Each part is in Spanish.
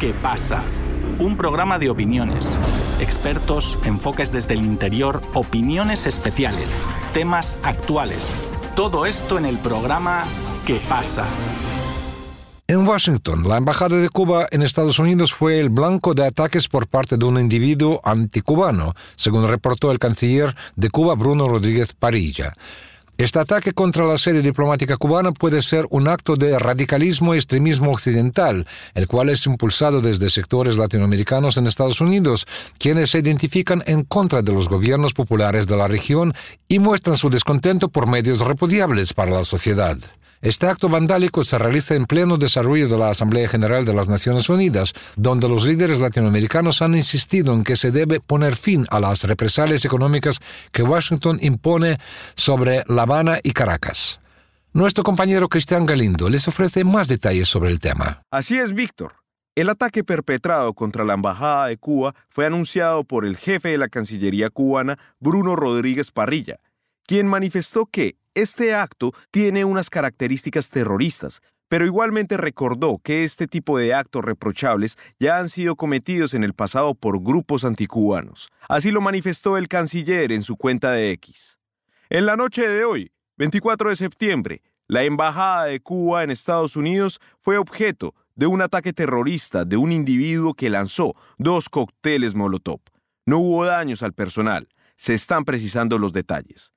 ¿Qué pasa? Un programa de opiniones, expertos, enfoques desde el interior, opiniones especiales, temas actuales. Todo esto en el programa ¿Qué pasa? En Washington, la Embajada de Cuba en Estados Unidos fue el blanco de ataques por parte de un individuo anticubano, según reportó el canciller de Cuba Bruno Rodríguez Parilla. Este ataque contra la sede diplomática cubana puede ser un acto de radicalismo y extremismo occidental, el cual es impulsado desde sectores latinoamericanos en Estados Unidos, quienes se identifican en contra de los gobiernos populares de la región y muestran su descontento por medios repudiables para la sociedad. Este acto vandálico se realiza en pleno desarrollo de la Asamblea General de las Naciones Unidas, donde los líderes latinoamericanos han insistido en que se debe poner fin a las represalias económicas que Washington impone sobre La Habana y Caracas. Nuestro compañero Cristian Galindo les ofrece más detalles sobre el tema. Así es, Víctor. El ataque perpetrado contra la Embajada de Cuba fue anunciado por el jefe de la Cancillería cubana, Bruno Rodríguez Parrilla, quien manifestó que este acto tiene unas características terroristas, pero igualmente recordó que este tipo de actos reprochables ya han sido cometidos en el pasado por grupos anticubanos. Así lo manifestó el canciller en su cuenta de X. En la noche de hoy, 24 de septiembre, la Embajada de Cuba en Estados Unidos fue objeto de un ataque terrorista de un individuo que lanzó dos cócteles Molotov. No hubo daños al personal. Se están precisando los detalles.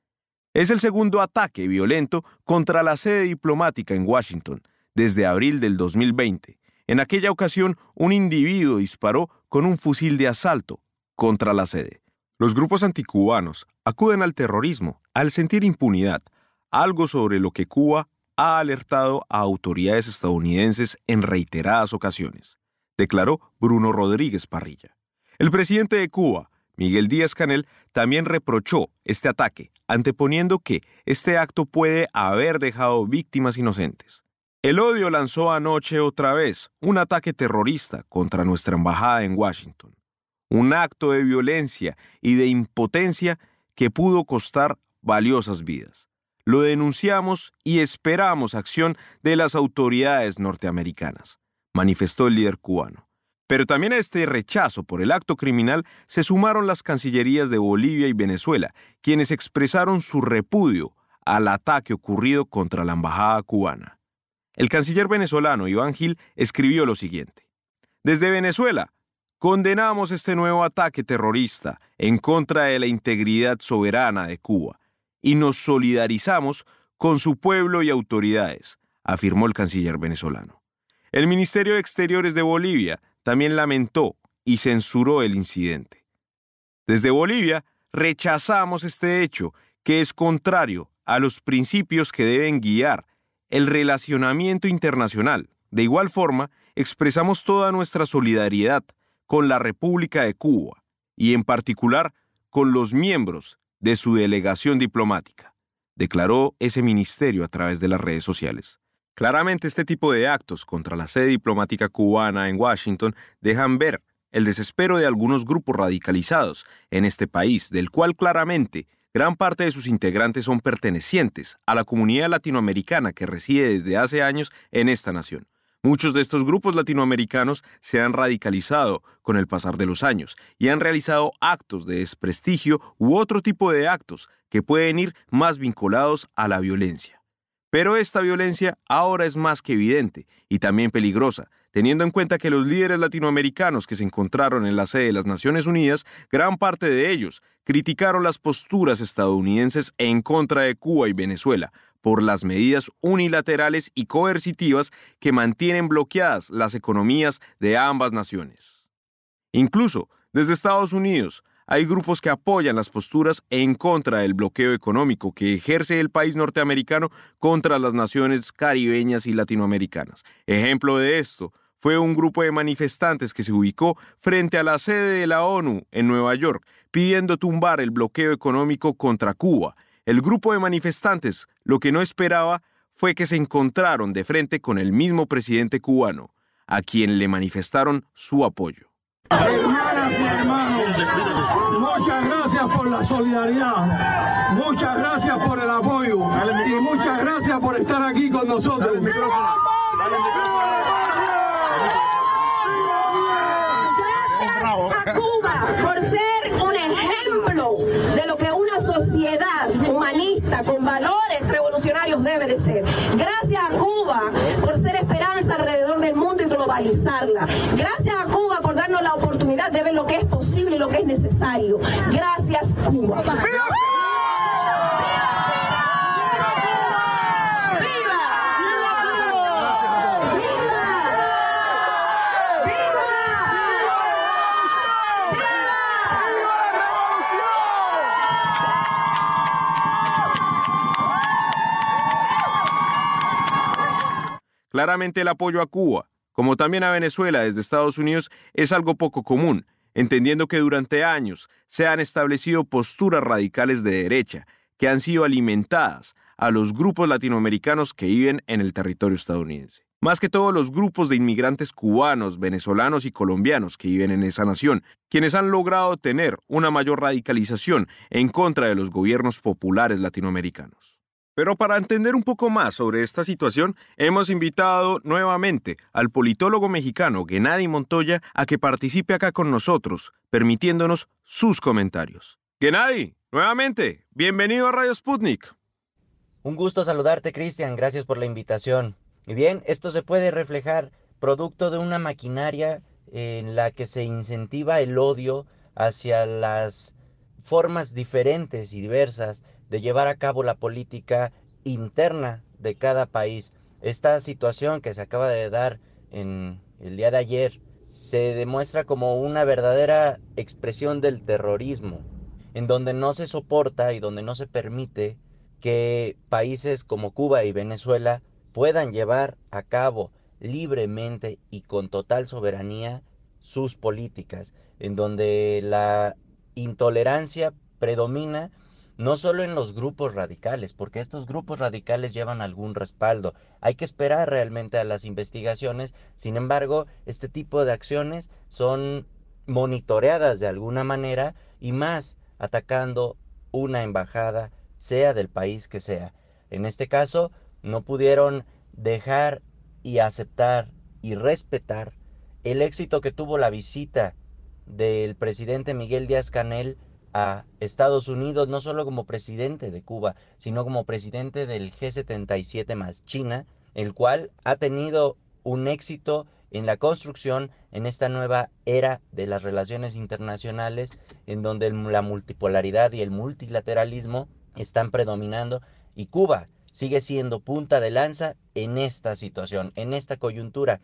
Es el segundo ataque violento contra la sede diplomática en Washington desde abril del 2020. En aquella ocasión, un individuo disparó con un fusil de asalto contra la sede. Los grupos anticubanos acuden al terrorismo al sentir impunidad, algo sobre lo que Cuba ha alertado a autoridades estadounidenses en reiteradas ocasiones, declaró Bruno Rodríguez Parrilla. El presidente de Cuba, Miguel Díaz Canel también reprochó este ataque, anteponiendo que este acto puede haber dejado víctimas inocentes. El odio lanzó anoche otra vez un ataque terrorista contra nuestra embajada en Washington, un acto de violencia y de impotencia que pudo costar valiosas vidas. Lo denunciamos y esperamos acción de las autoridades norteamericanas, manifestó el líder cubano. Pero también a este rechazo por el acto criminal se sumaron las cancillerías de Bolivia y Venezuela, quienes expresaron su repudio al ataque ocurrido contra la embajada cubana. El canciller venezolano Iván Gil escribió lo siguiente. Desde Venezuela, condenamos este nuevo ataque terrorista en contra de la integridad soberana de Cuba y nos solidarizamos con su pueblo y autoridades, afirmó el canciller venezolano. El Ministerio de Exteriores de Bolivia también lamentó y censuró el incidente. Desde Bolivia rechazamos este hecho que es contrario a los principios que deben guiar el relacionamiento internacional. De igual forma, expresamos toda nuestra solidaridad con la República de Cuba y en particular con los miembros de su delegación diplomática, declaró ese ministerio a través de las redes sociales. Claramente este tipo de actos contra la sede diplomática cubana en Washington dejan ver el desespero de algunos grupos radicalizados en este país, del cual claramente gran parte de sus integrantes son pertenecientes a la comunidad latinoamericana que reside desde hace años en esta nación. Muchos de estos grupos latinoamericanos se han radicalizado con el pasar de los años y han realizado actos de desprestigio u otro tipo de actos que pueden ir más vinculados a la violencia. Pero esta violencia ahora es más que evidente y también peligrosa, teniendo en cuenta que los líderes latinoamericanos que se encontraron en la sede de las Naciones Unidas, gran parte de ellos criticaron las posturas estadounidenses en contra de Cuba y Venezuela por las medidas unilaterales y coercitivas que mantienen bloqueadas las economías de ambas naciones. Incluso desde Estados Unidos, hay grupos que apoyan las posturas en contra del bloqueo económico que ejerce el país norteamericano contra las naciones caribeñas y latinoamericanas. Ejemplo de esto fue un grupo de manifestantes que se ubicó frente a la sede de la ONU en Nueva York, pidiendo tumbar el bloqueo económico contra Cuba. El grupo de manifestantes lo que no esperaba fue que se encontraron de frente con el mismo presidente cubano, a quien le manifestaron su apoyo. La solidaridad, muchas gracias por el apoyo. Y muchas gracias por estar aquí con nosotros. Lo que es necesario. Gracias, Cuba. Claramente el apoyo a Cuba, como también a Venezuela desde Estados Unidos, es algo poco común, entendiendo que durante años se han establecido posturas radicales de derecha que han sido alimentadas a los grupos latinoamericanos que viven en el territorio estadounidense. Más que todos los grupos de inmigrantes cubanos, venezolanos y colombianos que viven en esa nación, quienes han logrado tener una mayor radicalización en contra de los gobiernos populares latinoamericanos. Pero para entender un poco más sobre esta situación, hemos invitado nuevamente al politólogo mexicano Gennady Montoya a que participe acá con nosotros, permitiéndonos sus comentarios. Gennady, nuevamente, bienvenido a Radio Sputnik. Un gusto saludarte, Cristian, gracias por la invitación. Y bien, esto se puede reflejar producto de una maquinaria en la que se incentiva el odio hacia las formas diferentes y diversas de llevar a cabo la política interna de cada país. Esta situación que se acaba de dar en el día de ayer se demuestra como una verdadera expresión del terrorismo, en donde no se soporta y donde no se permite que países como Cuba y Venezuela puedan llevar a cabo libremente y con total soberanía sus políticas, en donde la intolerancia predomina no solo en los grupos radicales, porque estos grupos radicales llevan algún respaldo. Hay que esperar realmente a las investigaciones. Sin embargo, este tipo de acciones son monitoreadas de alguna manera y más atacando una embajada, sea del país que sea. En este caso, no pudieron dejar y aceptar y respetar el éxito que tuvo la visita del presidente Miguel Díaz Canel a Estados Unidos no solo como presidente de Cuba, sino como presidente del G77 más China, el cual ha tenido un éxito en la construcción en esta nueva era de las relaciones internacionales, en donde la multipolaridad y el multilateralismo están predominando y Cuba sigue siendo punta de lanza en esta situación, en esta coyuntura.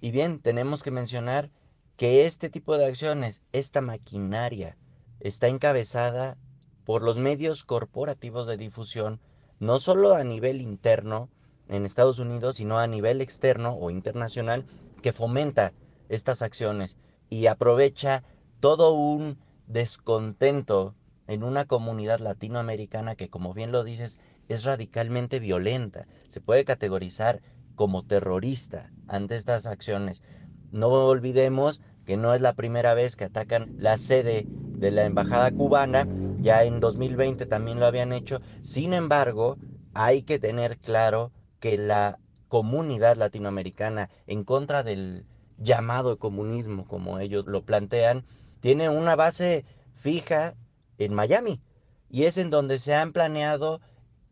Y bien, tenemos que mencionar que este tipo de acciones, esta maquinaria está encabezada por los medios corporativos de difusión, no solo a nivel interno en Estados Unidos, sino a nivel externo o internacional, que fomenta estas acciones y aprovecha todo un descontento en una comunidad latinoamericana que, como bien lo dices, es radicalmente violenta. Se puede categorizar como terrorista ante estas acciones. No olvidemos que no es la primera vez que atacan la sede de la embajada cubana, ya en 2020 también lo habían hecho. Sin embargo, hay que tener claro que la comunidad latinoamericana en contra del llamado comunismo, como ellos lo plantean, tiene una base fija en Miami y es en donde se han planeado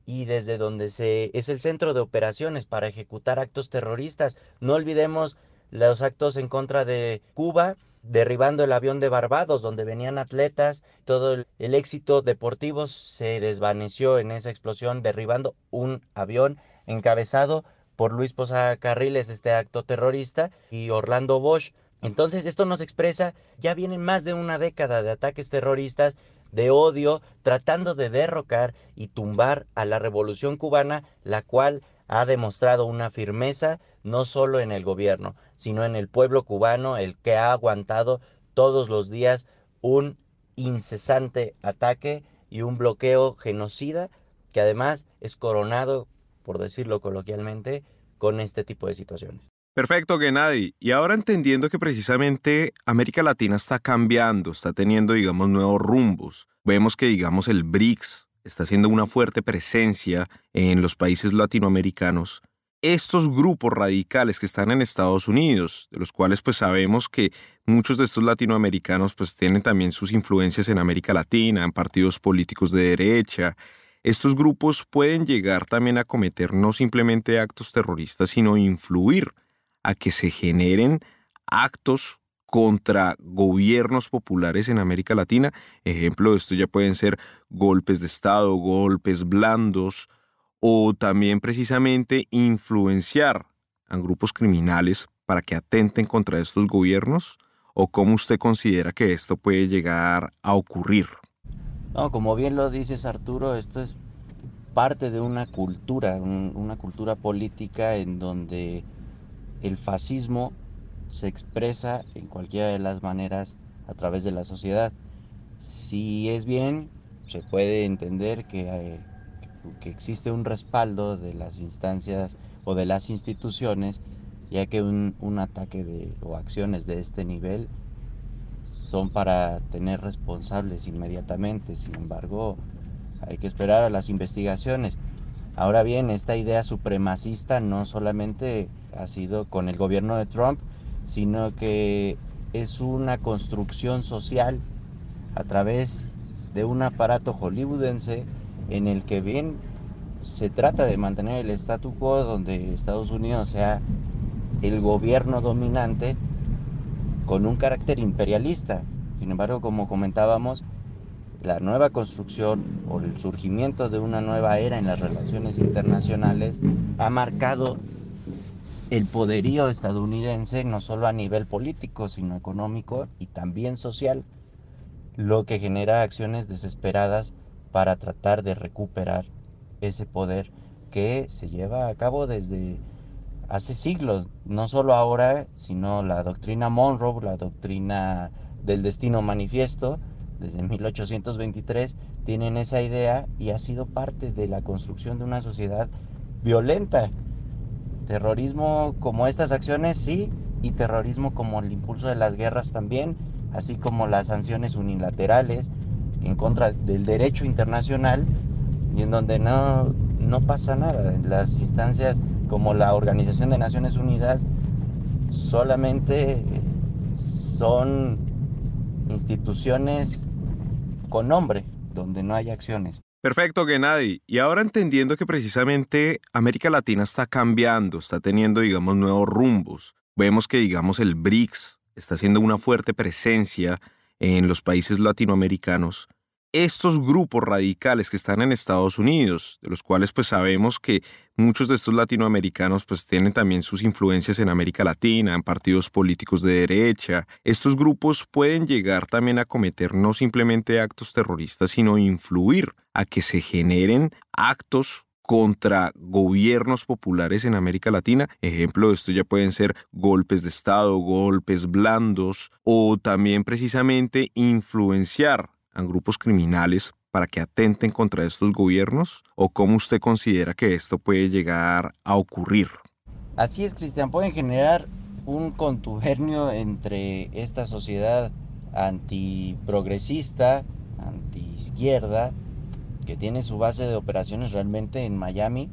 y desde donde se es el centro de operaciones para ejecutar actos terroristas. No olvidemos los actos en contra de Cuba, derribando el avión de Barbados, donde venían atletas, todo el, éxito deportivo se desvaneció en esa explosión, derribando un avión encabezado por Luis Posada Carriles, este acto terrorista, y Orlando Bosch. Entonces esto nos expresa, ya vienen más de una década de ataques terroristas, de odio, tratando de derrocar y tumbar a la revolución cubana, la cual ha demostrado una firmeza no solo en el gobierno, sino en el pueblo cubano, el que ha aguantado todos los días un incesante ataque y un bloqueo genocida que además es coronado, por decirlo coloquialmente, con este tipo de situaciones. Perfecto, Gennady. Y ahora entendiendo que precisamente América Latina está cambiando, está teniendo, digamos, nuevos rumbos. Vemos que, digamos, el BRICS está haciendo una fuerte presencia en los países latinoamericanos. Estos grupos radicales que están en Estados Unidos, de los cuales pues sabemos que muchos de estos latinoamericanos pues tienen también sus influencias en América Latina, en partidos políticos de derecha, estos grupos pueden llegar también a cometer no simplemente actos terroristas, sino influir a que se generen actos contra gobiernos populares en América Latina. Ejemplo de esto ya pueden ser golpes de Estado, golpes blandos o también precisamente influenciar a grupos criminales para que atenten contra estos gobiernos o cómo usted considera que esto puede llegar a ocurrir. No, como bien lo dices Arturo, esto es parte de una cultura, una cultura política en donde el fascismo se expresa en cualquiera de las maneras a través de la sociedad. Si es bien, se puede entender que, eh, que existe un respaldo de las instancias o de las instituciones, ya que un, un ataque de, o acciones de este nivel son para tener responsables inmediatamente. Sin embargo, hay que esperar a las investigaciones. Ahora bien, esta idea supremacista no solamente ha sido con el gobierno de Trump, sino que es una construcción social a través de un aparato hollywoodense en el que bien se trata de mantener el statu quo donde Estados Unidos sea el gobierno dominante con un carácter imperialista. Sin embargo, como comentábamos, la nueva construcción o el surgimiento de una nueva era en las relaciones internacionales ha marcado el poderío estadounidense no solo a nivel político, sino económico y también social, lo que genera acciones desesperadas para tratar de recuperar ese poder que se lleva a cabo desde hace siglos, no solo ahora, sino la doctrina Monroe, la doctrina del destino manifiesto, desde 1823, tienen esa idea y ha sido parte de la construcción de una sociedad violenta. Terrorismo como estas acciones, sí, y terrorismo como el impulso de las guerras también, así como las sanciones unilaterales en contra del derecho internacional y en donde no, no pasa nada. Las instancias como la Organización de Naciones Unidas solamente son instituciones con nombre, donde no hay acciones. Perfecto, Gennady. Y ahora entendiendo que precisamente América Latina está cambiando, está teniendo, digamos, nuevos rumbos. Vemos que, digamos, el BRICS está haciendo una fuerte presencia en los países latinoamericanos estos grupos radicales que están en Estados Unidos, de los cuales pues sabemos que muchos de estos latinoamericanos pues tienen también sus influencias en América Latina, en partidos políticos de derecha, estos grupos pueden llegar también a cometer no simplemente actos terroristas, sino influir a que se generen actos contra gobiernos populares en América Latina. Ejemplo de esto ya pueden ser golpes de Estado, golpes blandos o también precisamente influenciar a grupos criminales para que atenten contra estos gobiernos? ¿O cómo usted considera que esto puede llegar a ocurrir? Así es, Cristian, pueden generar un contubernio entre esta sociedad antiprogresista, antiizquierda, que tiene su base de operaciones realmente en Miami,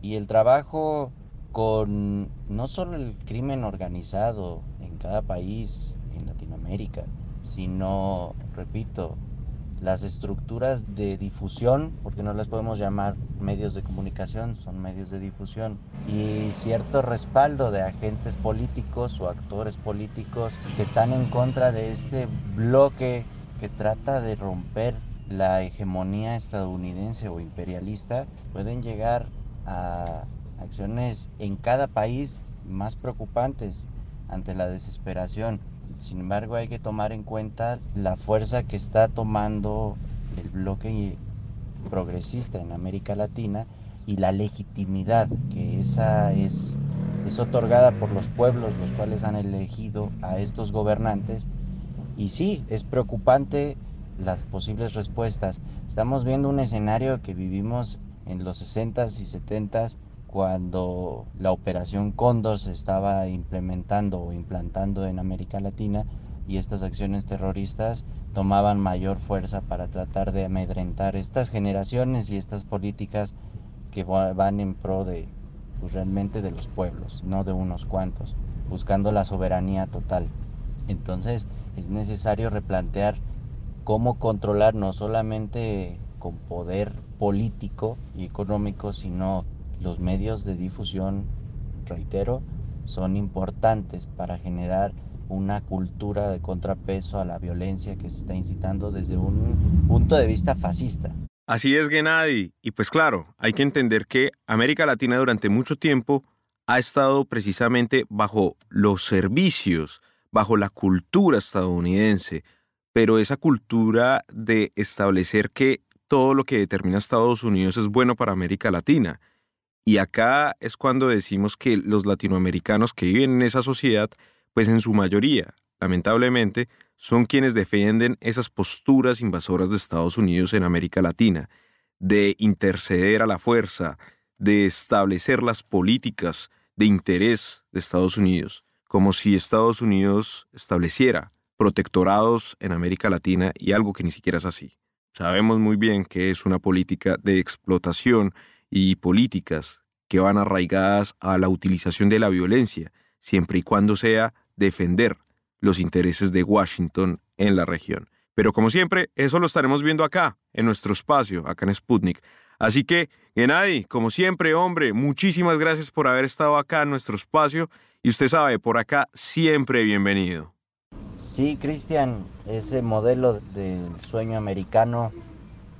y el trabajo con no solo el crimen organizado en cada país en Latinoamérica, sino, repito, las estructuras de difusión, porque no las podemos llamar medios de comunicación, son medios de difusión, y cierto respaldo de agentes políticos o actores políticos que están en contra de este bloque que trata de romper la hegemonía estadounidense o imperialista, pueden llegar a acciones en cada país más preocupantes ante la desesperación. Sin embargo, hay que tomar en cuenta la fuerza que está tomando el bloque progresista en América Latina y la legitimidad que esa es, es otorgada por los pueblos los cuales han elegido a estos gobernantes. Y sí, es preocupante las posibles respuestas. Estamos viendo un escenario que vivimos en los 60s y 70s cuando la operación Cóndor se estaba implementando o implantando en América Latina y estas acciones terroristas tomaban mayor fuerza para tratar de amedrentar estas generaciones y estas políticas que van en pro de pues, realmente de los pueblos, no de unos cuantos, buscando la soberanía total. Entonces es necesario replantear cómo controlar no solamente con poder político y económico, sino los medios de difusión, reitero, son importantes para generar una cultura de contrapeso a la violencia que se está incitando desde un punto de vista fascista. Así es, Gennady. Y pues claro, hay que entender que América Latina durante mucho tiempo ha estado precisamente bajo los servicios, bajo la cultura estadounidense, pero esa cultura de establecer que todo lo que determina Estados Unidos es bueno para América Latina. Y acá es cuando decimos que los latinoamericanos que viven en esa sociedad, pues en su mayoría, lamentablemente, son quienes defienden esas posturas invasoras de Estados Unidos en América Latina, de interceder a la fuerza, de establecer las políticas de interés de Estados Unidos, como si Estados Unidos estableciera protectorados en América Latina y algo que ni siquiera es así. Sabemos muy bien que es una política de explotación y políticas que van arraigadas a la utilización de la violencia, siempre y cuando sea defender los intereses de Washington en la región. Pero como siempre, eso lo estaremos viendo acá, en nuestro espacio, acá en Sputnik. Así que, Gennady, como siempre, hombre, muchísimas gracias por haber estado acá en nuestro espacio y usted sabe, por acá siempre bienvenido. Sí, Cristian, ese modelo del sueño americano,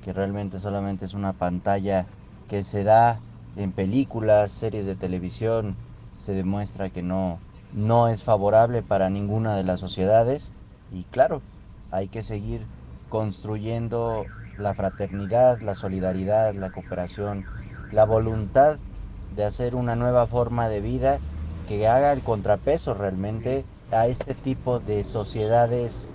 que realmente solamente es una pantalla que se da en películas, series de televisión, se demuestra que no, no es favorable para ninguna de las sociedades. Y claro, hay que seguir construyendo la fraternidad, la solidaridad, la cooperación, la voluntad de hacer una nueva forma de vida que haga el contrapeso realmente a este tipo de sociedades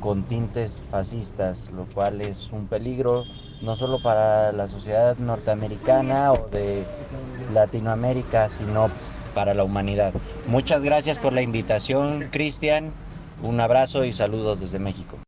con tintes fascistas, lo cual es un peligro no solo para la sociedad norteamericana o de Latinoamérica, sino para la humanidad. Muchas gracias por la invitación, Cristian. Un abrazo y saludos desde México.